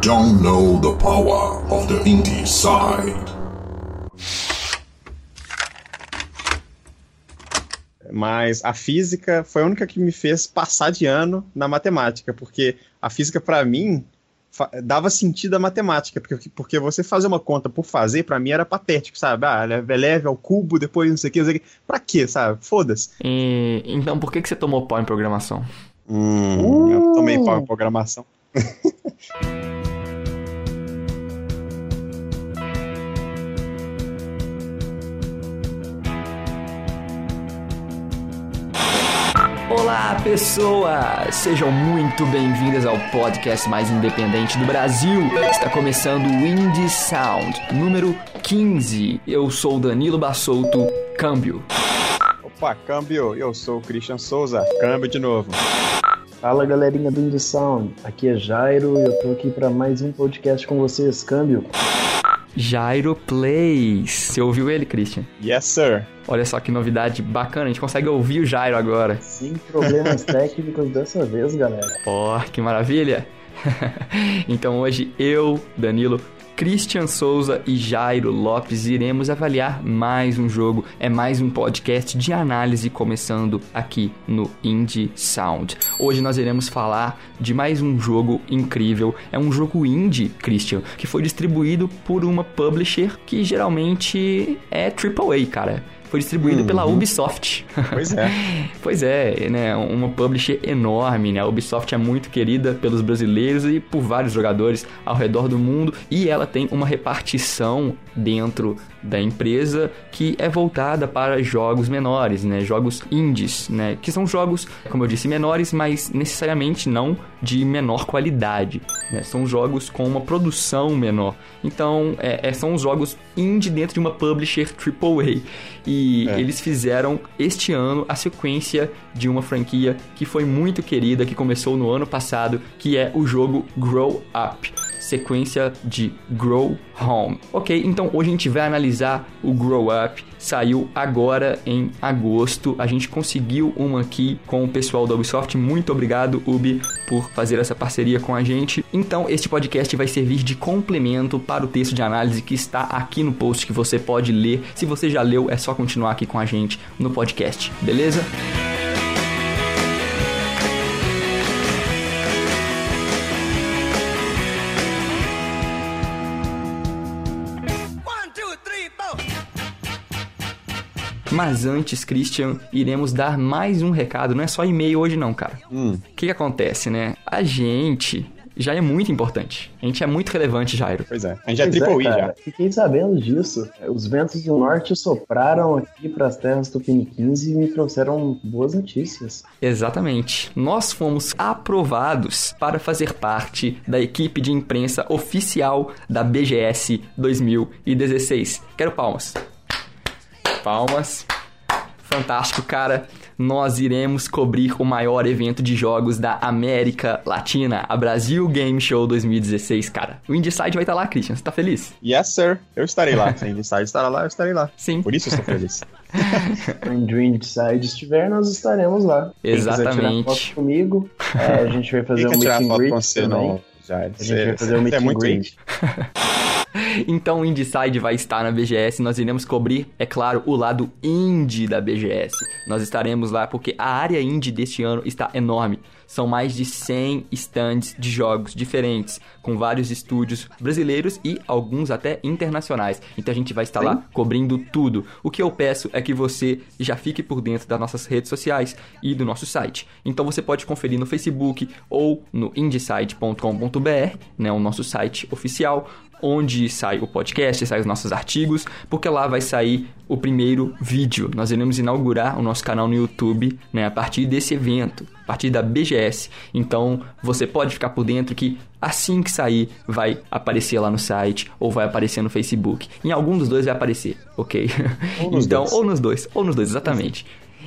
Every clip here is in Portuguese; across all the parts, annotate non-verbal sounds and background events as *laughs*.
don't know the power of the indie side. Mas a física foi a única que me fez passar de ano na matemática, porque a física para mim dava sentido à matemática, porque, porque você fazer uma conta por fazer, para mim era patético, sabe? Ah, eleve ao cubo, depois não sei o que, não sei o que. Pra quê, sabe? Foda-se. Então por que, que você tomou pau em programação? Hum, uh! eu tomei pau em programação. *laughs* Olá, pessoas! Sejam muito bem-vindas ao podcast mais independente do Brasil. Está começando o Indie Sound, número 15. Eu sou Danilo Bassolto, câmbio. Opa, câmbio, eu sou o Christian Souza, câmbio de novo. Fala galerinha do Indie Sound, aqui é Jairo e eu tô aqui para mais um podcast com vocês, câmbio. Jairo Plays. Você ouviu ele, Christian? Yes, sir. Olha só que novidade bacana, a gente consegue ouvir o Jairo agora. Sem problemas *laughs* técnicos dessa vez, galera. Oh, que maravilha! *laughs* então hoje eu, Danilo, Christian Souza e Jairo Lopes iremos avaliar mais um jogo. É mais um podcast de análise começando aqui no Indie Sound. Hoje nós iremos falar de mais um jogo incrível. É um jogo indie, Christian, que foi distribuído por uma publisher que geralmente é AAA, cara foi distribuído uhum. pela Ubisoft. Pois é. *laughs* pois é, né? Uma publisher enorme, né? A Ubisoft é muito querida pelos brasileiros e por vários jogadores ao redor do mundo e ela tem uma repartição dentro da empresa que é voltada para jogos menores, né? Jogos indies, né? Que são jogos, como eu disse, menores, mas necessariamente não de menor qualidade. Né? São jogos com uma produção menor. Então, é, é, são jogos indie dentro de uma publisher AAA. E é. eles fizeram este ano a sequência de uma franquia que foi muito querida, que começou no ano passado, que é o jogo Grow Up sequência de Grow Home. Ok, então hoje a gente vai analisar o Grow Up. Saiu agora em agosto. A gente conseguiu uma aqui com o pessoal da Ubisoft. Muito obrigado, Ubi, por fazer essa parceria com a gente. Então, este podcast vai servir de complemento para o texto de análise que está aqui no post que você pode ler. Se você já leu, é só continuar aqui com a gente no podcast, beleza? Mas antes, Christian, iremos dar mais um recado. Não é só e-mail hoje, não, cara. O hum. que, que acontece, né? A gente já é muito importante. A gente é muito relevante, Jairo. Pois é. A gente é triple é, já. Fiquei sabendo disso. Os ventos do norte sopraram aqui para as terras do Piniquins e me trouxeram boas notícias. Exatamente. Nós fomos aprovados para fazer parte da equipe de imprensa oficial da BGS 2016. Quero palmas palmas. Fantástico, cara. Nós iremos cobrir o maior evento de jogos da América Latina, a Brasil Game Show 2016, cara. O Indieside vai estar lá, Christian. Você tá feliz? Yes, sir. Eu estarei lá. Se o Indieside estará lá, eu estarei lá. Sim. Por isso eu estou feliz. *laughs* Onde o Indieside estiver, nós estaremos lá. Exatamente. Quem tirar foto comigo, é, a gente vai fazer um meet and greet também. Já, a gente vai fazer um meet and greet. *laughs* *laughs* então o Indieside vai estar na BGS. Nós iremos cobrir, é claro, o lado indie da BGS. Nós estaremos lá porque a área indie deste ano está enorme. São mais de 100 stands de jogos diferentes, com vários estúdios brasileiros e alguns até internacionais. Então a gente vai estar Sim. lá cobrindo tudo. O que eu peço é que você já fique por dentro das nossas redes sociais e do nosso site. Então você pode conferir no Facebook ou no indiesite.com.br, né, o nosso site oficial, onde sai o podcast, sai os nossos artigos, porque lá vai sair o primeiro vídeo. Nós iremos inaugurar o nosso canal no YouTube, né, a partir desse evento, a partir da BGS. Então, você pode ficar por dentro que assim que sair vai aparecer lá no site ou vai aparecer no Facebook. Em algum dos dois vai aparecer, OK? Ou *laughs* então, dois. ou nos dois, ou nos dois, exatamente.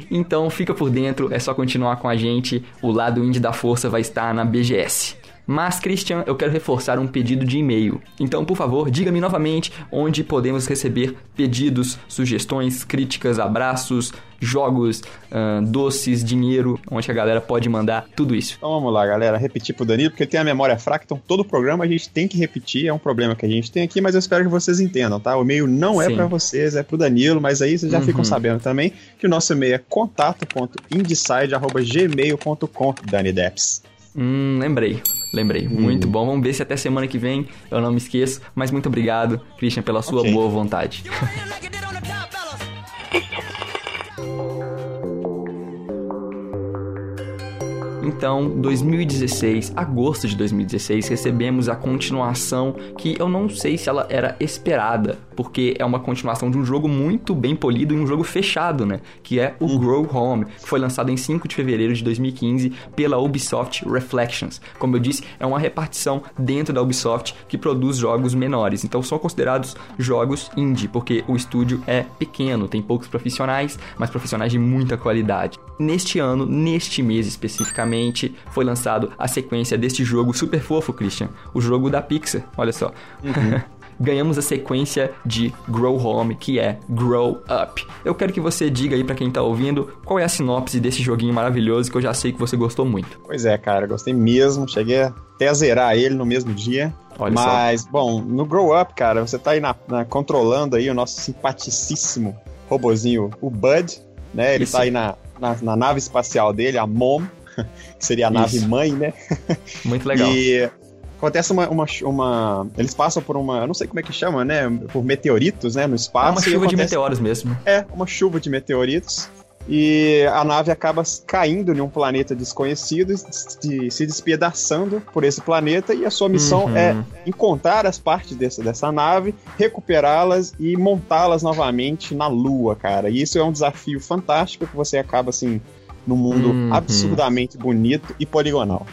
Então, fica por dentro, é só continuar com a gente. O lado indie da força vai estar na BGS. Mas, Christian, eu quero reforçar um pedido de e-mail. Então, por favor, diga-me novamente onde podemos receber pedidos, sugestões, críticas, abraços, jogos, uh, doces, dinheiro, onde a galera pode mandar tudo isso. Então vamos lá, galera, repetir pro Danilo, porque ele tem a memória fraca, então todo programa a gente tem que repetir, é um problema que a gente tem aqui, mas eu espero que vocês entendam, tá? O e-mail não é para vocês, é pro Danilo, mas aí vocês já uhum. ficam sabendo também que o nosso e-mail é contato.indecide.gmail.com, Dani Deps. Hum, lembrei. Lembrei. Hum. Muito bom. Vamos ver se até semana que vem eu não me esqueço. Mas muito obrigado, Christian, pela sua okay. boa vontade. Então, 2016, agosto de 2016, recebemos a continuação que eu não sei se ela era esperada, porque é uma continuação de um jogo muito bem polido e um jogo fechado, né? Que é o Grow Home, que foi lançado em 5 de fevereiro de 2015 pela Ubisoft Reflections. Como eu disse, é uma repartição dentro da Ubisoft que produz jogos menores. Então são considerados jogos indie, porque o estúdio é pequeno, tem poucos profissionais, mas profissionais de muita qualidade. Neste ano, neste mês especificamente, foi lançado a sequência deste jogo super fofo, Christian. O jogo da Pixar, olha só. Uhum. *laughs* ganhamos a sequência de Grow Home, que é Grow Up. Eu quero que você diga aí para quem tá ouvindo qual é a sinopse desse joguinho maravilhoso que eu já sei que você gostou muito. Pois é, cara, gostei mesmo. Cheguei até a zerar ele no mesmo dia. Olha Mas, só. bom, no Grow Up, cara, você tá aí na, na, controlando aí o nosso simpaticíssimo robozinho, o Bud, né? Ele Isso. tá aí na, na, na, nave espacial dele, a Mom, *laughs* que seria a nave mãe, né? Muito legal. E acontece uma, uma, uma, Eles passam por uma. Eu não sei como é que chama, né? Por meteoritos, né? No espaço. É uma chuva acontece, de meteoros mesmo. É, uma chuva de meteoritos. E a nave acaba caindo em um planeta desconhecido, de, se despedaçando por esse planeta, e a sua missão uhum. é encontrar as partes desse, dessa nave, recuperá-las e montá-las novamente na Lua, cara. E isso é um desafio fantástico que você acaba assim num mundo uhum. absurdamente bonito e poligonal.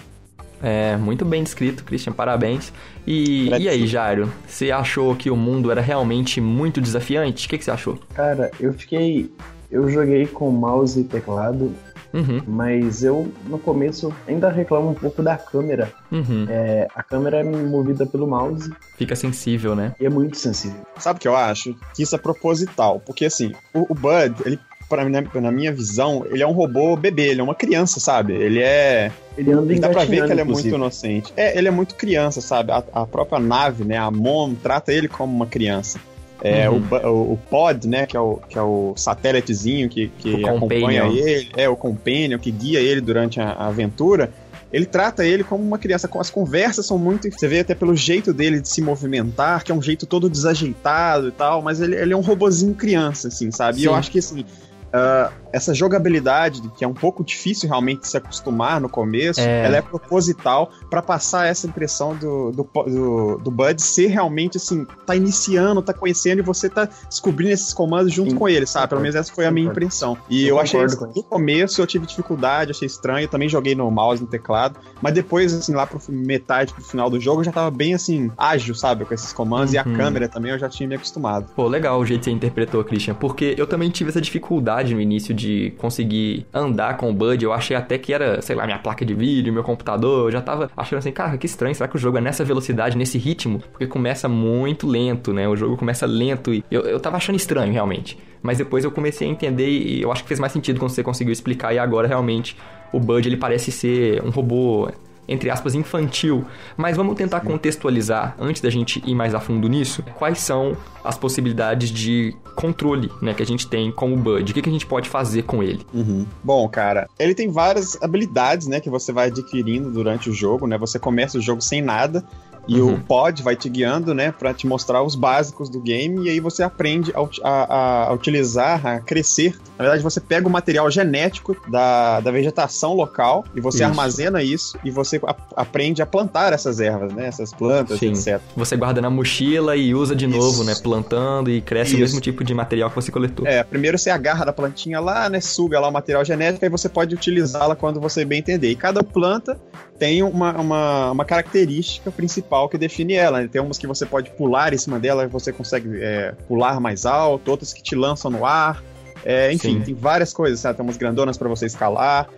É, muito bem descrito, Christian, parabéns. E, e aí, Jairo, você achou que o mundo era realmente muito desafiante? O que, que você achou? Cara, eu fiquei. Eu joguei com mouse e teclado, uhum. mas eu, no começo, ainda reclamo um pouco da câmera. Uhum. É, a câmera é movida pelo mouse. Fica sensível, né? E é muito sensível. Sabe o que eu acho? Que isso é proposital. Porque, assim, o, o Bud, ele pra, na, na, minha visão, ele é um robô bebê, ele é uma criança, sabe? Ele é. Ele anda Dá pra ver que ele é muito inocente. É, ele é muito criança, sabe? A, a própria nave, né? A Mom trata ele como uma criança. É, uhum. o, o, Pod, né, que é o, que é o satélitezinho que, que acompanha ele, é o companion que guia ele durante a, a, aventura, ele trata ele como uma criança. As conversas são muito. Você vê até pelo jeito dele de se movimentar, que é um jeito todo desajeitado e tal, mas ele, ele é um robozinho criança, assim, sabe? Sim. E eu acho que assim Uh, essa jogabilidade, que é um pouco difícil realmente se acostumar no começo, é. ela é proposital para passar essa impressão do, do, do, do, Bud ser realmente assim, tá iniciando, tá conhecendo e você tá descobrindo esses comandos junto Sim. com ele, sabe? Pelo menos essa foi a minha impressão. E eu, eu achei, no começo eu tive dificuldade, achei estranho, eu também joguei no mouse, no teclado, mas depois, assim, lá pro metade, pro final do jogo, eu já tava bem, assim, ágil, sabe? Com esses comandos uhum. e a uhum. câmera também eu já tinha me acostumado. Pô, legal o jeito que você interpretou, Christian, porque eu também tive essa dificuldade no início de conseguir andar com o Bud. Eu achei até que era, sei lá, minha placa de vídeo, meu computador. Eu já tava achando assim, cara, que estranho. Será que o jogo é nessa velocidade, nesse ritmo? Porque começa muito lento, né? O jogo começa lento e eu, eu tava achando estranho, realmente. Mas depois eu comecei a entender e eu acho que fez mais sentido quando você conseguiu explicar. E agora, realmente, o Bud, ele parece ser um robô entre aspas, infantil. Mas vamos tentar contextualizar, antes da gente ir mais a fundo nisso, quais são as possibilidades de controle né, que a gente tem com o Bud. O que, que a gente pode fazer com ele? Uhum. Bom, cara, ele tem várias habilidades né, que você vai adquirindo durante o jogo. Né? Você começa o jogo sem nada e uhum. o pod vai te guiando, né, para te mostrar os básicos do game, e aí você aprende a, a, a, utilizar, a crescer. Na verdade, você pega o material genético da, da vegetação local e você isso. armazena isso e você a, aprende a plantar essas ervas, né, essas plantas, Sim. etc. Você guarda na mochila e usa de isso. novo, né, plantando e cresce isso. o mesmo tipo de material que você coletou. É, primeiro você agarra da plantinha lá, né, suga lá o material genético e você pode utilizá-la quando você bem entender. E cada planta tem uma, uma, uma característica principal que define ela. Tem umas que você pode pular em cima dela, você consegue é, pular mais alto, outras que te lançam no ar. É, enfim, Sim. tem várias coisas, sabe? Tem umas grandonas para você escalar.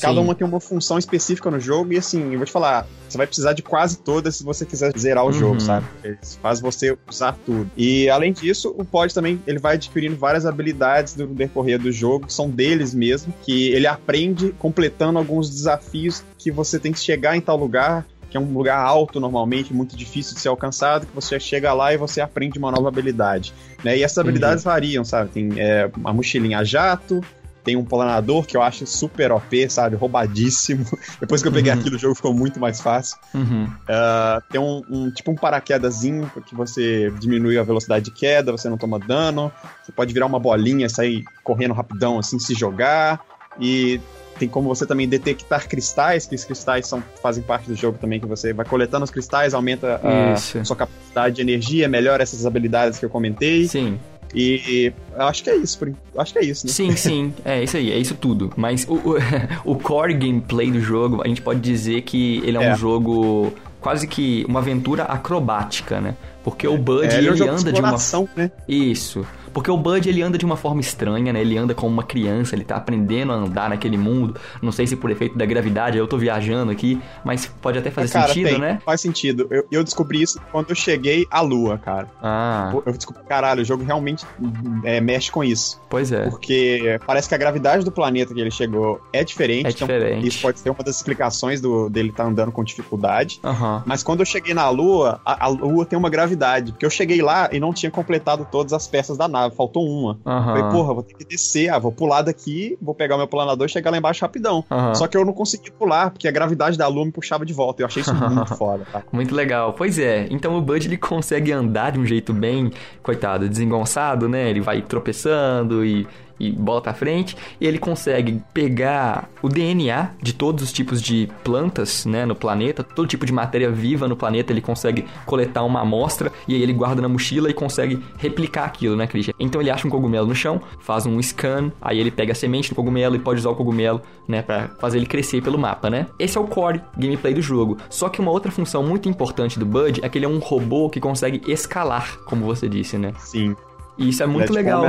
Cada uma tem uma função específica no jogo e assim, eu vou te falar, você vai precisar de quase todas se você quiser zerar o uhum. jogo, sabe? faz você usar tudo. E além disso, o pod também ele vai adquirindo várias habilidades no decorrer do jogo, que são deles mesmo, que ele aprende completando alguns desafios que você tem que chegar em tal lugar que é um lugar alto normalmente, muito difícil de ser alcançado, que você chega lá e você aprende uma nova habilidade. Né? E essas habilidades uhum. variam, sabe? Tem é, a mochilinha jato, tem um planador que eu acho super OP, sabe? Roubadíssimo. *laughs* Depois que eu peguei uhum. aquilo, o jogo ficou muito mais fácil. Uhum. Uh, tem um, um, tipo um paraquedazinho que você diminui a velocidade de queda, você não toma dano. Você pode virar uma bolinha, sair correndo rapidão, assim, se jogar. E tem como você também detectar cristais, que os cristais são, fazem parte do jogo também, que você vai coletando os cristais, aumenta a sua capacidade de energia, melhora essas habilidades que eu comentei. Sim. E acho que é isso, acho que é isso, né? Sim, sim, é isso aí, é isso tudo. Mas o, o, *laughs* o core gameplay do jogo, a gente pode dizer que ele é, é. um jogo quase que uma aventura acrobática, né? Porque o Bud é, ele, ele é um anda de, de uma né? Isso. Porque o Bud ele anda de uma forma estranha, né? Ele anda como uma criança, ele tá aprendendo a andar naquele mundo. Não sei se por efeito da gravidade, eu tô viajando aqui, mas pode até fazer cara, sentido, tem, né? Faz sentido. Eu, eu, descobri isso quando eu cheguei à Lua, cara. Ah. Eu descobri, caralho, o jogo realmente é, mexe com isso. Pois é. Porque parece que a gravidade do planeta que ele chegou é diferente. É diferente. Então, isso pode ser uma das explicações do, dele estar tá andando com dificuldade. Uhum. Mas quando eu cheguei na Lua, a, a Lua tem uma gravidade. Porque eu cheguei lá e não tinha completado todas as peças da nave, faltou uma. Uhum. Falei, porra, vou ter que descer, ah, vou pular daqui, vou pegar o meu planador e chegar lá embaixo rapidão. Uhum. Só que eu não consegui pular, porque a gravidade da Lua me puxava de volta. Eu achei isso muito *laughs* foda, tá? Muito legal. Pois é, então o Bud ele consegue andar de um jeito bem, coitado, desengonçado, né? Ele vai tropeçando e e bola para frente, e ele consegue pegar o DNA de todos os tipos de plantas, né, no planeta, todo tipo de matéria viva no planeta, ele consegue coletar uma amostra e aí ele guarda na mochila e consegue replicar aquilo, né, Christian? Então ele acha um cogumelo no chão, faz um scan, aí ele pega a semente do cogumelo e pode usar o cogumelo, né, para fazer ele crescer pelo mapa, né? Esse é o core gameplay do jogo. Só que uma outra função muito importante do Bud é que ele é um robô que consegue escalar, como você disse, né? Sim. E isso é muito é legal.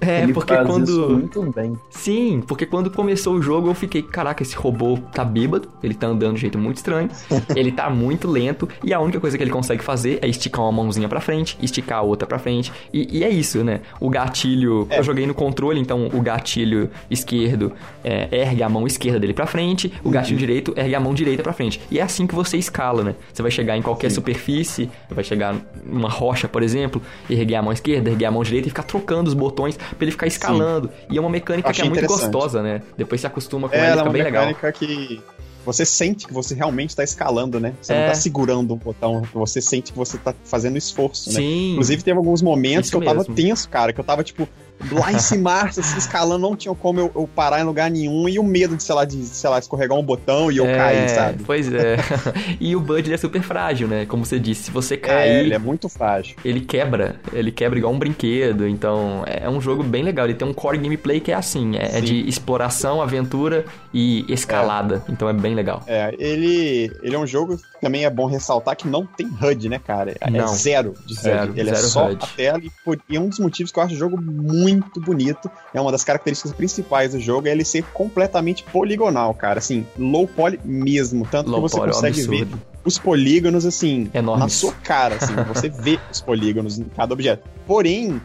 É, Ele porque quando. Muito bem. Sim, porque quando começou o jogo eu fiquei, caraca, esse robô tá bêbado, ele tá andando de jeito muito estranho, *laughs* ele tá muito lento, e a única coisa que ele consegue fazer é esticar uma mãozinha pra frente, esticar a outra pra frente. E, e é isso, né? O gatilho. É. Eu joguei no controle, então o gatilho esquerdo é, ergue a mão esquerda dele pra frente, o gatilho uhum. direito ergue a mão direita pra frente. E é assim que você escala, né? Você vai chegar em qualquer Sim. superfície, vai chegar numa rocha, por exemplo, erguer a mão esquerda, erguer a mão direita e ficar trocando os botões pra ele ficar escalando. Sim. E é uma mecânica que é muito gostosa, né? Depois se acostuma com é, ela, fica bem legal. É uma mecânica que você sente que você realmente está escalando, né? Você é. não está segurando um botão, você sente que você está fazendo esforço, né? Sim. Inclusive, teve alguns momentos Isso que eu tava tenso, cara, que eu tava, tipo, lá em cima, assim, escalando, não tinha como eu, eu, parar em lugar nenhum e o medo de, sei lá, de, sei lá, escorregar um botão e eu é, cair, sabe? Pois é. *laughs* e o Bud é super frágil, né? Como você disse, se você cair. É, ele é muito frágil. Ele quebra. Ele quebra igual um brinquedo. Então, é um jogo bem legal. Ele tem um core gameplay que é assim: é, é de exploração, aventura e escalada. É. Então é bem legal. É, ele, ele é um jogo também é bom ressaltar que não tem HUD, né, cara? É não. zero de zero, HUD. Ele é zero é só HUD. a tela e, por, e é um dos motivos que eu acho o jogo muito bonito. É uma das características principais do jogo, é ele ser completamente poligonal, cara. Assim, low poly mesmo. Tanto low que você poly, consegue ver os polígonos, assim, Enormes. na sua cara, assim. você vê os polígonos em cada objeto. Porém,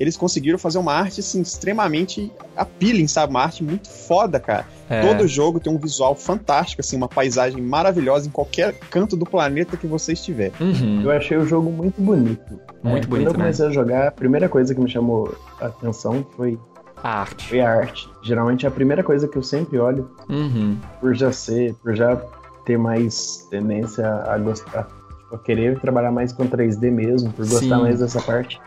eles conseguiram fazer uma arte, assim, extremamente appealing, sabe? Uma arte muito foda, cara. É. Todo jogo tem um visual fantástico, assim, uma paisagem maravilhosa em qualquer canto do planeta que você estiver. Uhum. Eu achei o jogo muito bonito. Muito é, bonito, Quando eu comecei né? a jogar, a primeira coisa que me chamou a atenção foi a arte. Foi a arte. Geralmente é a primeira coisa que eu sempre olho, uhum. por já ser, por já ter mais tendência a gostar, tipo, a querer trabalhar mais com 3D mesmo, por gostar Sim. mais dessa parte.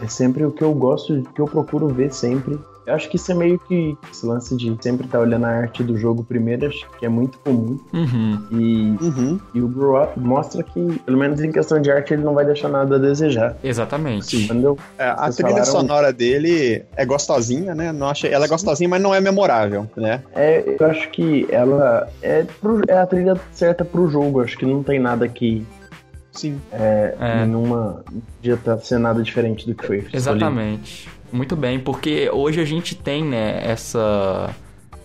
É sempre o que eu gosto, o que eu procuro ver sempre. Eu acho que isso é meio que esse lance de sempre estar tá olhando a arte do jogo primeiro, acho que é muito comum. Uhum. E, uhum. e o Grow Up mostra que, pelo menos em questão de arte, ele não vai deixar nada a desejar. Exatamente. Quando eu, é, a trilha falaram... sonora dele é gostosinha, né? Não achei, ela é gostosinha, mas não é memorável, né? É, eu acho que ela é, pro, é a trilha certa pro jogo. Acho que não tem nada que Sim. É, é. Nenhuma podia estar tá sendo nada diferente do que foi. Exatamente. Muito bem, porque hoje a gente tem, né, essa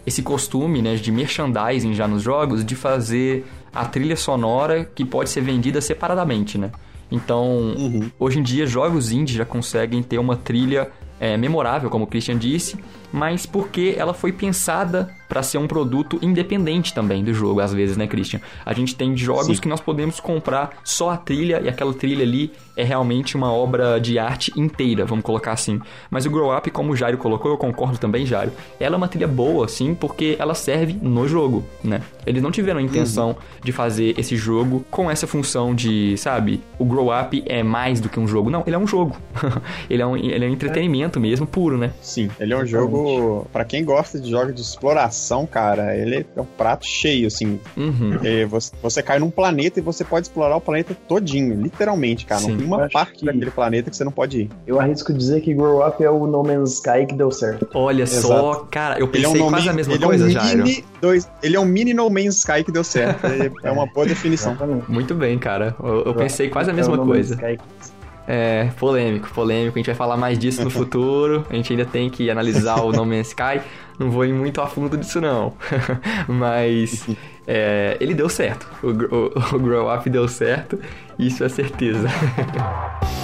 esse costume, né, de merchandising já nos jogos, de fazer a trilha sonora que pode ser vendida separadamente, né? Então, uhum. hoje em dia, jogos indie já conseguem ter uma trilha é, memorável, como o Christian disse, mas porque ela foi pensada para ser um produto independente também do jogo, às vezes, né, Christian? A gente tem jogos Sim. que nós podemos comprar só a trilha e aquela trilha ali é realmente uma obra de arte inteira, vamos colocar assim. Mas o Grow Up, como o Jairo colocou, eu concordo também, Jairo, ela é uma trilha boa, sim, porque ela serve no jogo, né? Eles não tiveram a intenção uhum. de fazer esse jogo com essa função de, sabe, o Grow Up é mais do que um jogo. Não, ele é um jogo. *laughs* ele, é um, ele é um entretenimento mesmo, puro, né? Sim, ele é um jogo, para quem gosta de jogos de exploração cara, ele é um prato cheio, assim. Uhum. Você, você, cai num planeta e você pode explorar o planeta todinho, literalmente, cara. Sim. Não tem uma parte que... daquele planeta que você não pode ir. Eu arrisco dizer que Grow Up é o No Man's Sky que deu certo. Olha Exato. só, cara, eu pensei é um quase a mesma coisa, já. É um dois, ele é um mini No Man's Sky que deu certo. *laughs* é uma boa definição. Muito bem, cara. Eu, eu pensei quase a mesma é coisa. É, polêmico, polêmico. A gente vai falar mais disso no *laughs* futuro. A gente ainda tem que analisar o No Man's Sky. Não vou ir muito a fundo disso, não. *laughs* Mas é, ele deu certo. O, o, o Grow Up deu certo. Isso é certeza. *laughs*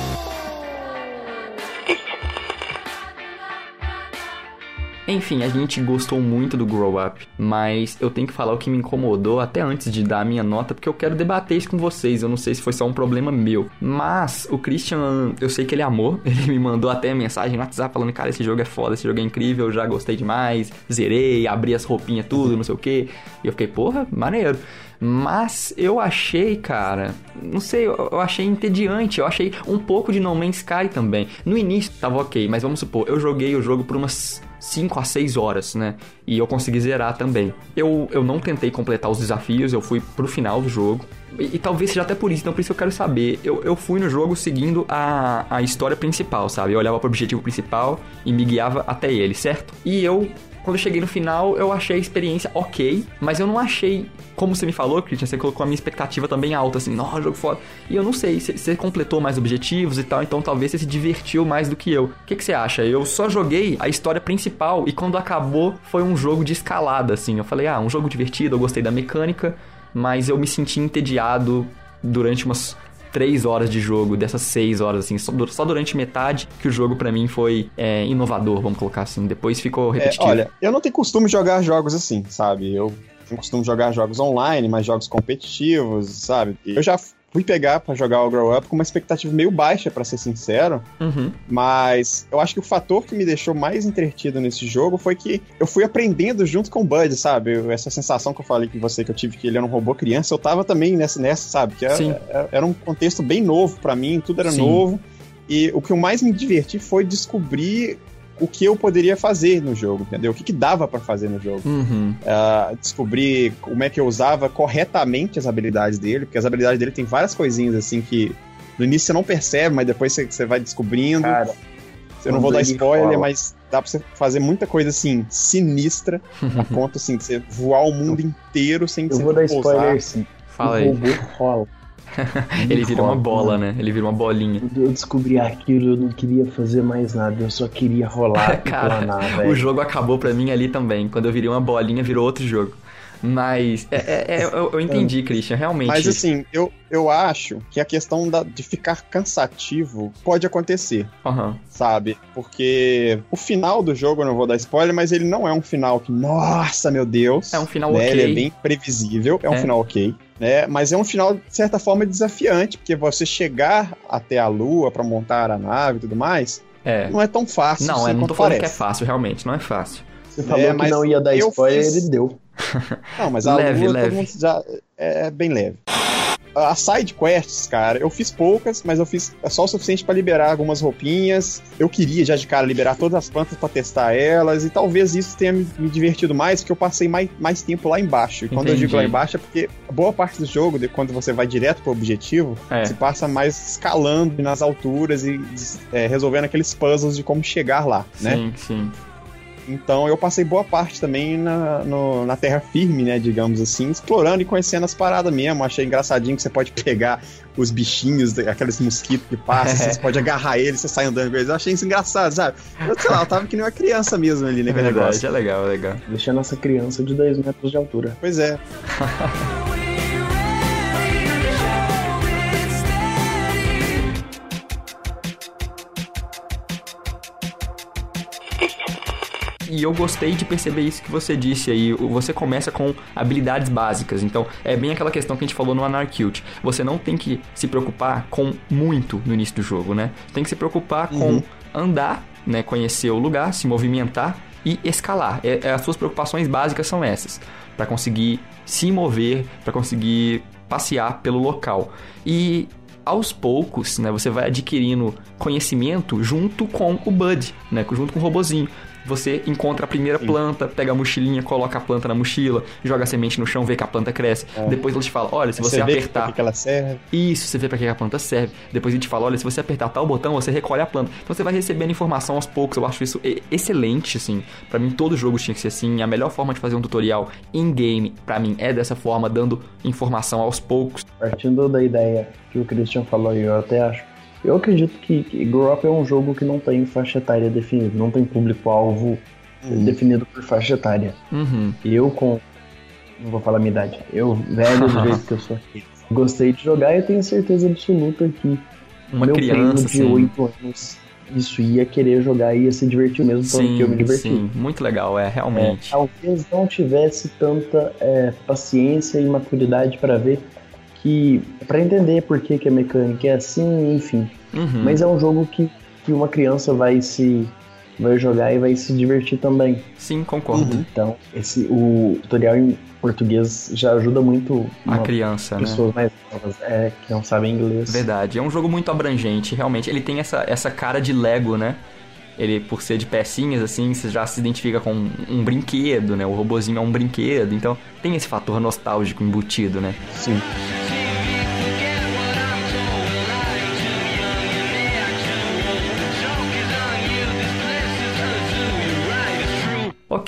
Enfim, a gente gostou muito do Grow Up, mas eu tenho que falar o que me incomodou até antes de dar a minha nota, porque eu quero debater isso com vocês. Eu não sei se foi só um problema meu. Mas o Christian, eu sei que ele amou. *laughs* Ele me mandou até mensagem no WhatsApp falando: Cara, esse jogo é foda, esse jogo é incrível, eu já gostei demais, zerei, abri as roupinhas, tudo, não sei o que. E eu fiquei, porra, maneiro. Mas eu achei, cara, não sei, eu achei entediante, eu achei um pouco de No Man's Sky também. No início tava ok, mas vamos supor, eu joguei o jogo por umas 5 a 6 horas, né? E eu consegui zerar também. Eu, eu não tentei completar os desafios, eu fui pro final do jogo. E, e, talvez seja até por isso, então por isso eu quero saber. Eu, eu fui no jogo seguindo a, a história principal, sabe? Eu olhava pro objetivo principal e me guiava até ele, certo? E eu quando eu cheguei no final, eu achei a experiência ok, mas eu não achei, como você me falou, Christian, você colocou a minha expectativa também alta, assim, nossa, jogo foda. E eu não sei, você completou mais objetivos e tal, então talvez você se divertiu mais do que eu. O que, que você acha? Eu só joguei a história principal e quando acabou foi um jogo de escalada, assim. Eu falei, ah, um jogo divertido, eu gostei da mecânica, mas eu me senti entediado durante umas três horas de jogo, dessas seis horas, assim, só, só durante metade que o jogo para mim foi é, inovador, vamos colocar assim. Depois ficou é, repetitivo. É, olha, eu não tenho costume de jogar jogos assim, sabe? Eu tenho costume de jogar jogos online, mas jogos competitivos, sabe? Eu já fui pegar para jogar o Grow Up com uma expectativa meio baixa, para ser sincero. Uhum. Mas eu acho que o fator que me deixou mais entretido nesse jogo foi que eu fui aprendendo junto com o Bud, sabe? Essa sensação que eu falei com você que eu tive que ele era um robô criança, eu tava também nessa, nessa sabe? Que era, era, era um contexto bem novo para mim, tudo era Sim. novo. E o que eu mais me diverti foi descobrir o que eu poderia fazer no jogo, entendeu? O que, que dava para fazer no jogo. Uhum. Uh, descobrir como é que eu usava corretamente as habilidades dele, porque as habilidades dele tem várias coisinhas assim que no início você não percebe, mas depois você, você vai descobrindo. Cara, eu não vou dar spoiler, fala. mas dá pra você fazer muita coisa assim, sinistra, a *laughs* ponto assim, de você voar o mundo inteiro sem eu Eu vou dar spoiler sim. Fala o aí. robô rola. *laughs* ele vira uma bola, né? Ele vira uma bolinha. Quando eu descobri aquilo, eu não queria fazer mais nada, eu só queria rolar *laughs* Cara, planar, o jogo acabou pra mim ali também. Quando eu virei uma bolinha, virou outro jogo. Mas é, é, é eu, eu, entendi, Christian, realmente. Mas assim, eu, eu acho que a questão da, de ficar cansativo pode acontecer. Uhum. Sabe? Porque o final do jogo, eu não vou dar spoiler, mas ele não é um final que, nossa, meu Deus. É um final né? ok. Ele é bem previsível, é, é. um final ok. Né? Mas é um final, de certa forma, desafiante, porque você chegar até a Lua para montar a nave e tudo mais, é. não é tão fácil. Não, assim, eu não tô falando parece. que é fácil, realmente, não é fácil. Você falou é, que não ia dar spoiler, fiz... ele deu. Não, mas a leve, Lua, leve. já é, é bem leve. As side quests, cara, eu fiz poucas, mas eu fiz só o suficiente para liberar algumas roupinhas. Eu queria já de cara liberar todas as plantas para testar elas, e talvez isso tenha me, divertido mais, porque eu passei mais, mais tempo lá embaixo. E quando Entendi. eu digo lá embaixo é porque boa parte do jogo, de, quando você vai direto pro objetivo, é. se passa mais escalando nas alturas e é, resolvendo aqueles puzzles de como chegar lá, sim, né? Sim, sim. Então eu passei boa parte também na, no, na terra firme, né, digamos assim, explorando e conhecendo as paradas mesmo. Achei engraçadinho que você pode pegar os bichinhos, aqueles mosquitos que passam, é. *laughs* você pode agarrar eles, você sai andando com eles. Eu achei isso engraçado, sabe? Eu, sei lá, eu tava que nem uma criança mesmo ali naquele é negócio. É legal, é legal. Deixando nossa criança de 10 metros de altura. Pois é. *laughs* E eu gostei de perceber isso que você disse aí. Você começa com habilidades básicas. Então, é bem aquela questão que a gente falou no Anarcute. Você não tem que se preocupar com muito no início do jogo, né? Tem que se preocupar uhum. com andar, né? Conhecer o lugar, se movimentar e escalar. É, é, as suas preocupações básicas são essas. para conseguir se mover, para conseguir passear pelo local. E aos poucos, né, você vai adquirindo conhecimento junto com o Bud, né, junto com o robozinho você encontra a primeira Sim. planta, pega a mochilinha, coloca a planta na mochila, joga a semente no chão, vê que a planta cresce. É. Depois ele te fala, olha, se você, você apertar... Vê que ela serve. Isso, você vê para que a planta serve. Depois ele te fala, olha, se você apertar tal botão, você recolhe a planta. Então você vai recebendo informação aos poucos. Eu acho isso excelente, assim. Para mim, todo jogo tinha que ser assim. A melhor forma de fazer um tutorial in-game, para mim, é dessa forma, dando informação aos poucos. Partindo da ideia que o Christian falou, eu até acho eu acredito que, que Grow Up é um jogo que não tem faixa etária definida, não tem público-alvo uhum. definido por faixa etária. Uhum. Eu com. Não vou falar minha idade. Eu, velho do *laughs* jeito que eu sou aqui, gostei de jogar e eu tenho certeza absoluta que uma meu criança de 8 anos isso ia querer jogar e ia se divertir mesmo sim, que eu me diverti. Sim, muito legal, é, realmente. É, talvez não tivesse tanta é, paciência e maturidade para ver que para entender por que, que a mecânica é assim, enfim. Uhum. Mas é um jogo que, que uma criança vai se vai jogar e vai se divertir também. Sim, concordo. Uhum. Então, esse o tutorial em português já ajuda muito a criança, pessoas né? mais novas é, que não sabem inglês. Verdade, é um jogo muito abrangente, realmente. Ele tem essa, essa cara de Lego, né? Ele, por ser de pecinhas, assim, você já se identifica com um, um brinquedo, né? O robozinho é um brinquedo, então tem esse fator nostálgico embutido, né? Sim.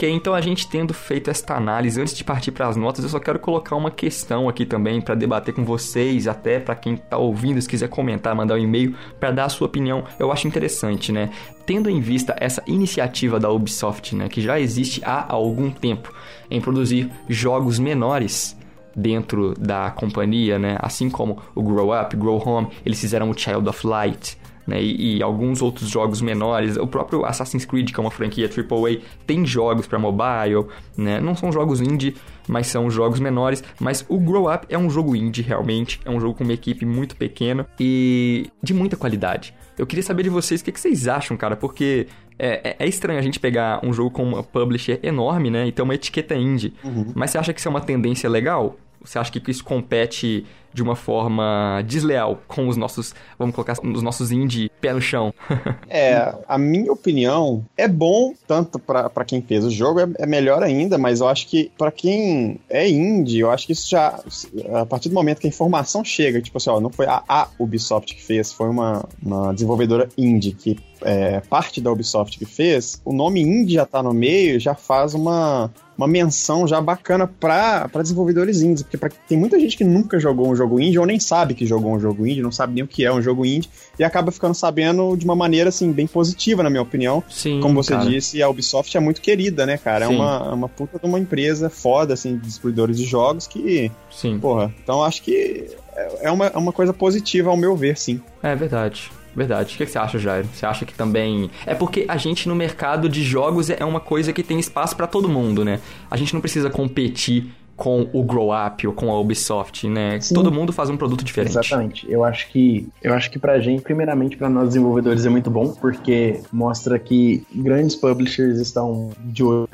Ok, então a gente tendo feito esta análise, antes de partir para as notas, eu só quero colocar uma questão aqui também para debater com vocês, até para quem está ouvindo, se quiser comentar, mandar um e-mail para dar a sua opinião. Eu acho interessante, né? Tendo em vista essa iniciativa da Ubisoft, né, que já existe há algum tempo em produzir jogos menores, dentro da companhia, né? Assim como o Grow Up, Grow Home, eles fizeram o Child of Light, né, e, e, alguns outros jogos menores. O próprio Assassin's Creed, que é uma franquia AAA, tem jogos para mobile, né? Não são jogos indie, mas são jogos menores. Mas o Grow Up é um jogo indie, realmente. É um jogo com uma equipe muito pequena e de muita qualidade. Eu queria saber de vocês o que, que vocês acham, cara, porque é, é, é, estranho a gente pegar um jogo com uma publisher enorme, né? E ter uma etiqueta indie. Uhum. Mas você acha que isso é uma tendência legal? Você acha que isso compete de uma forma desleal com os nossos, vamos colocar, os nossos indie pé no chão? *laughs* é, a minha opinião é bom tanto para quem fez o jogo, é, é, melhor ainda, mas eu acho que para quem é indie, eu acho que isso já, a partir do momento que a informação chega, tipo assim, ó, não foi a, a Ubisoft que fez, foi uma, uma desenvolvedora indie que é, parte da Ubisoft que fez, o nome indie já tá no meio, já faz uma, uma menção já bacana para desenvolvedores indies, porque pra, tem muita gente que nunca jogou um jogo indie ou nem sabe que jogou um jogo indie, não sabe nem o que é um jogo indie e acaba ficando sabendo de uma maneira assim bem positiva, na minha opinião. Sim, Como você cara. disse, a Ubisoft é muito querida, né, cara? É uma, uma puta de uma empresa foda, assim, de distribuidores de jogos que. Sim. Porra, então acho que é uma, é uma coisa positiva ao meu ver, sim. É verdade. Verdade. O que, você acha, Jair? Você acha que também. É porque a gente no mercado de jogos é uma coisa que tem espaço para todo mundo, né? A gente não precisa competir com o Grow Up ou com a Ubisoft, né? Sim. Todo mundo faz um produto diferente. Exatamente. Eu acho que eu acho que pra gente, primeiramente para nós desenvolvedores é muito bom, porque mostra que grandes publishers estão de olho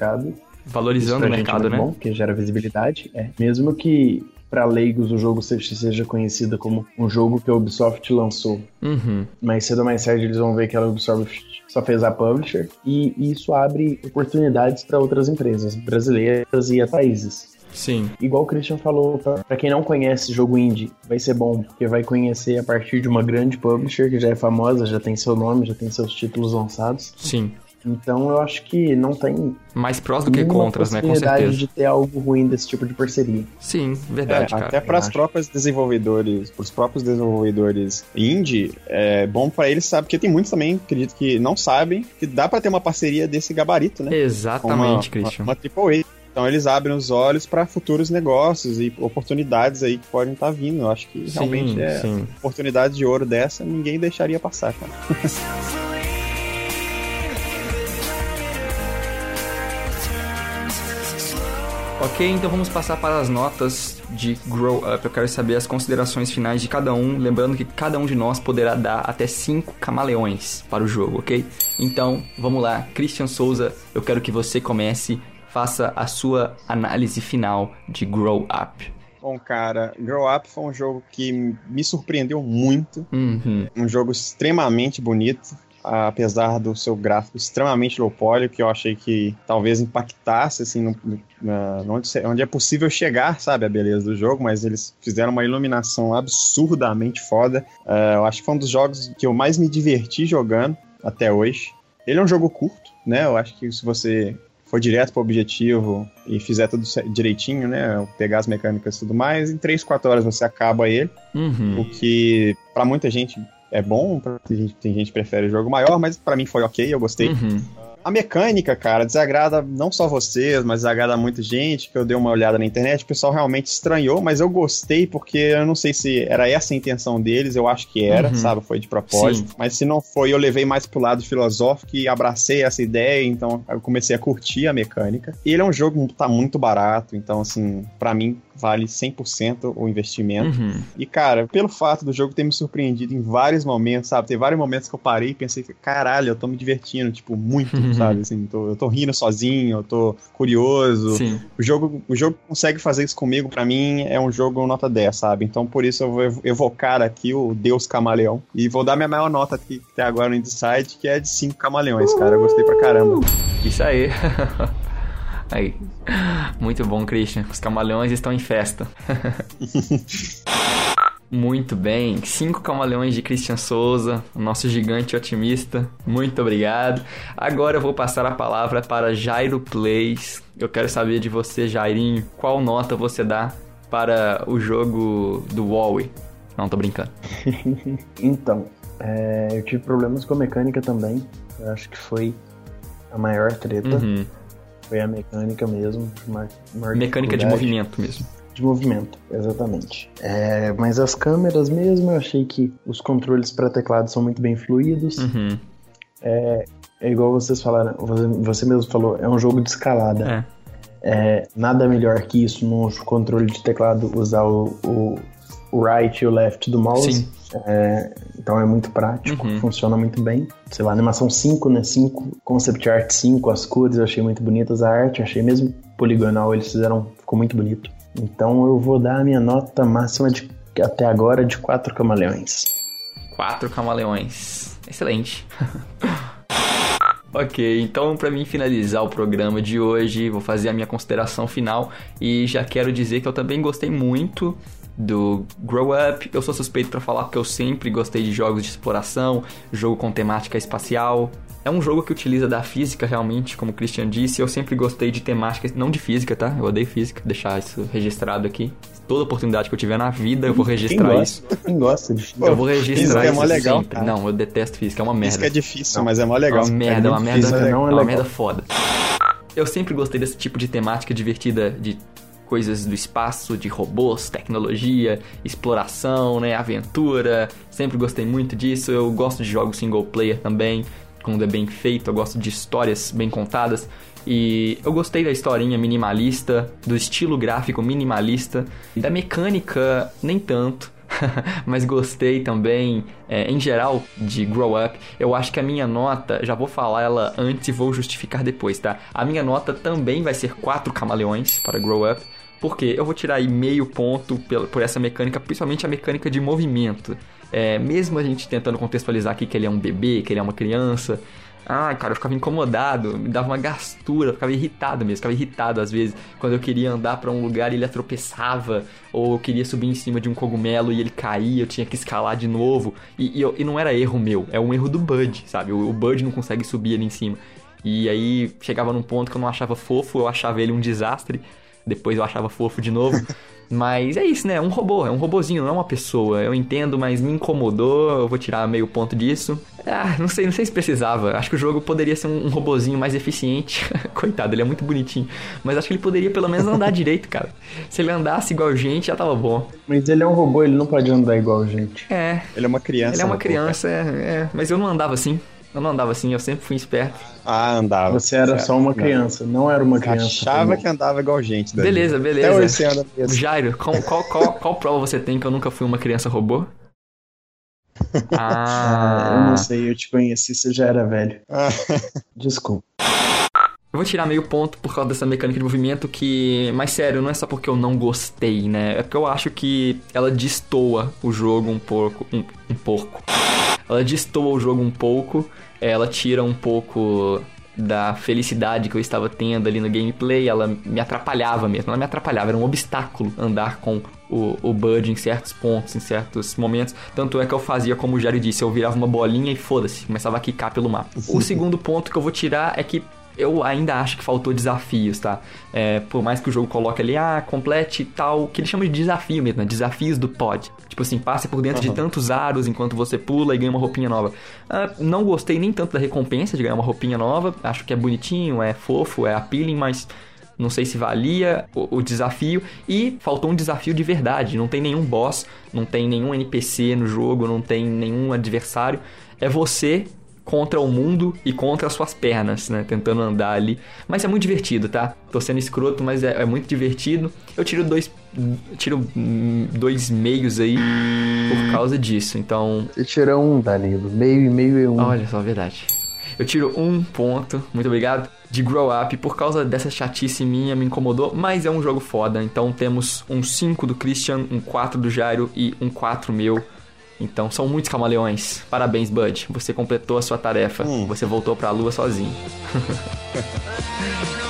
valorizando o é mercado, é né? Bom, que gera visibilidade. É. Mesmo que para leigos o jogo seja conhecido como um jogo que a Ubisoft lançou. Uhum. Mais cedo ou mais tarde eles vão ver que a Ubisoft só fez a publisher e isso abre oportunidades para outras empresas brasileiras e a países. Sim. Igual o Christian falou, para quem não conhece jogo indie, vai ser bom, porque vai conhecer a partir de uma grande publisher que já é famosa, já tem seu nome, já tem seus títulos lançados. Sim. Então eu acho que não tem. Mais prós do que contras, né? Com certeza. de ter algo ruim desse tipo de parceria. Sim, verdade, é, cara. Até para os próprios desenvolvedores, para os próprios desenvolvedores indie, é bom para eles saber, porque tem muitos também, acredito que não sabem, que dá para ter uma parceria desse gabarito, né? Exatamente, uma, Christian. Uma, uma AAA. Então eles abrem os olhos para futuros negócios e oportunidades aí que podem estar tá vindo. Eu acho que sim, realmente é sim. oportunidade de ouro dessa, ninguém deixaria passar, cara. *laughs* Ok, então vamos passar para as notas de Grow Up. Eu quero saber as considerações finais de cada um, lembrando que cada um de nós poderá dar até 5 camaleões para o jogo, ok? Então, vamos lá. Christian Souza, eu quero que você comece, faça a sua análise final de Grow Up. Bom, cara, Grow Up foi um jogo que me surpreendeu muito. Uhum. Um jogo extremamente bonito apesar do seu gráfico extremamente low poly, que eu achei que talvez impactasse assim no, no, onde, onde, é possível chegar, sabe, a beleza do jogo, mas eles fizeram uma iluminação absurdamente foda. Uh, eu acho que foi um dos jogos que eu mais me diverti jogando até hoje. Ele é um jogo curto, né? Eu acho que se você for direto para o objetivo e fizer tudo direitinho, né? Pegar as mecânicas e tudo mais, em 3, 4 horas você acaba ele. Uhum. O que, para muita gente, é bom, tem gente, tem gente que prefere o jogo maior, mas para mim foi ok, eu gostei. Uhum. A mecânica, cara, desagrada não só vocês, mas desagrada muita gente, que eu dei uma olhada na internet, o pessoal realmente estranhou, mas eu gostei porque eu não sei se era essa a intenção deles, eu acho que era, Uhum. sabe, foi de propósito, Sim. mas se não foi, eu levei mais pro lado filosófico e abracei essa ideia, então eu comecei a curtir a mecânica. E ele é um jogo que tá muito barato, então assim, para mim vale 100% o investimento. Uhum. E, cara, pelo fato do jogo ter me surpreendido em vários momentos, sabe? Tem vários momentos que eu parei e pensei, caralho, eu tô me divertindo, tipo, muito, Uhum. sabe? Assim, tô- eu tô rindo sozinho, eu tô curioso. Sim. O jogo, o jogo consegue fazer isso comigo, pra mim é um jogo nota 10, sabe? Então por isso eu vou ev- evocar aqui o Deus Camaleão. E vou dar minha maior nota aqui até agora no Inside, que é de 5 camaleões, cara. Eu gostei pra caramba. Isso aí. *laughs* aí. Muito bom, Christian. Os camaleões estão em festa. *laughs* Muito bem. Cinco camaleões de Christian Souza, o nosso gigante otimista. Muito obrigado. Agora eu vou passar a palavra para Jairo Plays. Eu quero saber de você, Jairinho, qual nota você dá para o jogo do Huawei? Não, tô brincando. *laughs* Então, é, eu tive problemas com a mecânica também. Eu acho que foi a maior treta. Uhum. Foi a mecânica mesmo. Mecânica de movimento mesmo. De movimento, exatamente. É, mas as câmeras mesmo, eu achei que os controles para teclado são muito bem fluidos. Uhum. É igual vocês falaram, você, você mesmo falou, é um jogo de escalada. É. É, nada melhor que isso no controle de teclado usar o, o, o right e o left do mouse. Sim. É, então é muito prático, Uhum. funciona muito bem. Sei lá, animação 5, né? 5, concept art 5, as cores eu achei muito bonitas, a arte achei mesmo poligonal, eles fizeram, ficou muito bonito. Então eu vou dar a minha nota máxima de até agora de 4 camaleões. Quatro camaleões. Excelente. *laughs* ok, então para mim finalizar o programa de hoje, vou fazer a minha consideração final e já quero dizer que eu também gostei muito do Grow Up. Eu sou suspeito para falar porque eu sempre gostei de jogos de exploração, jogo com temática espacial. É um jogo que utiliza da física realmente, como o Christian disse. Eu sempre gostei de temática, não de física, tá? Eu odeio física, deixar isso registrado aqui. Toda oportunidade que eu tiver na vida, eu vou Quem registrar gosta, isso. quem gosta de Eu vou Física registrar é isso mó legal, sempre. cara. Não, eu detesto física, é uma merda. Que é difícil, Não. mas é mó É legal. uma merda, é uma muito merda, física, é não é uma merda foda. Eu sempre gostei desse tipo de temática divertida de coisas do espaço, de robôs, tecnologia, exploração, né, aventura. Sempre gostei muito disso. Eu gosto de jogos single player também, quando é bem feito. Eu gosto de histórias bem contadas. E eu gostei da historinha minimalista, do estilo gráfico minimalista, da mecânica nem tanto. *laughs* mas gostei também, é, em geral, de Grow Up. Eu acho que a minha nota, já vou falar ela antes e vou justificar depois, tá? A minha nota também vai ser 4 camaleões para Grow Up. Porque eu vou tirar aí meio ponto por essa mecânica, principalmente a mecânica de movimento. É, mesmo a gente tentando contextualizar aqui que ele é um bebê, que ele é uma criança. Ai, cara, eu ficava incomodado, me dava uma gastura, ficava irritado mesmo, ficava irritado às vezes quando eu queria andar pra um lugar e ele tropeçava, ou eu queria subir em cima de um cogumelo e ele caía, eu tinha que escalar de novo. E, e eu- e não era erro meu, é um erro do Bud, sabe? O, o Bud não consegue subir ali em cima. E aí chegava num ponto que eu não achava fofo, eu achava ele um desastre. Depois eu achava fofo de novo. Mas é isso, né? É um robô, é um robozinho, não é uma pessoa. Eu entendo, mas me incomodou. Eu vou tirar meio ponto disso. Ah, não sei, não sei se precisava. Acho que o jogo poderia ser um, um robozinho mais eficiente. *laughs* Coitado, ele é muito bonitinho. Mas acho que ele poderia pelo menos andar direito, cara. Se ele andasse igual gente, já tava bom. Mas ele é um robô, ele não pode andar igual gente. É. Ele é uma criança. Ele é uma criança, é, é, Mas eu não andava assim. Eu não andava assim, eu sempre fui esperto. Ah, andava. Você era certo. só uma criança, não, não era uma criança. Achava que andava igual gente. Daí. Beleza, beleza. Até hoje você anda mesmo. Jairo, qual, qual, qual, qual prova você tem que eu nunca fui uma criança robô? *laughs* Ah, eu não sei, eu te conheci, você já era velho. *laughs* Desculpa. Eu vou tirar meio ponto por causa dessa mecânica de movimento que, mas sério, não é só porque eu não gostei, né? É porque eu acho que ela destoa o jogo um pouco, um, um pouco. Ela destoa o jogo um pouco, ela tira um pouco da felicidade que eu estava tendo ali no gameplay, ela me atrapalhava mesmo, ela me atrapalhava, era um obstáculo andar com o, o Bud em certos pontos, em certos momentos. Tanto é que eu fazia como o Jário disse, eu virava uma bolinha e foda-se, começava a quicar pelo mapa. o segundo ponto que eu vou tirar é que eu ainda acho que faltou desafios, tá? É, por mais que o jogo coloque ali, ah, complete tal, que ele chama de desafio mesmo, né? Desafios do pod. Tipo assim, passe por dentro uhum. de tantos aros enquanto você pula e ganha uma roupinha nova. Ah, não gostei nem tanto da recompensa de ganhar uma roupinha nova. Acho que é bonitinho, é fofo, é appealing, mas não sei se valia o, o, desafio. E faltou um desafio de verdade. Não tem nenhum boss, não tem nenhum NPC no jogo, não tem nenhum adversário. É você contra o mundo e contra as suas pernas, né? Tentando andar ali. Mas é muito divertido, tá? Tô sendo escroto, mas é, é muito divertido. Eu tiro dois. Tiro dois meios aí por causa disso. Então. Você tira um, Danilo. Meio e meio e um. Olha só, verdade. Eu tiro um ponto, muito obrigado, de Grow Up. Por causa dessa chatice minha, me incomodou, mas é um jogo foda. Então temos um 5 do Christian, um 4 do Jairo e um 4 meu. Então são muitos camaleões. Parabéns, Bud. Você completou a sua tarefa. Hum. Você voltou para a lua sozinho. *laughs*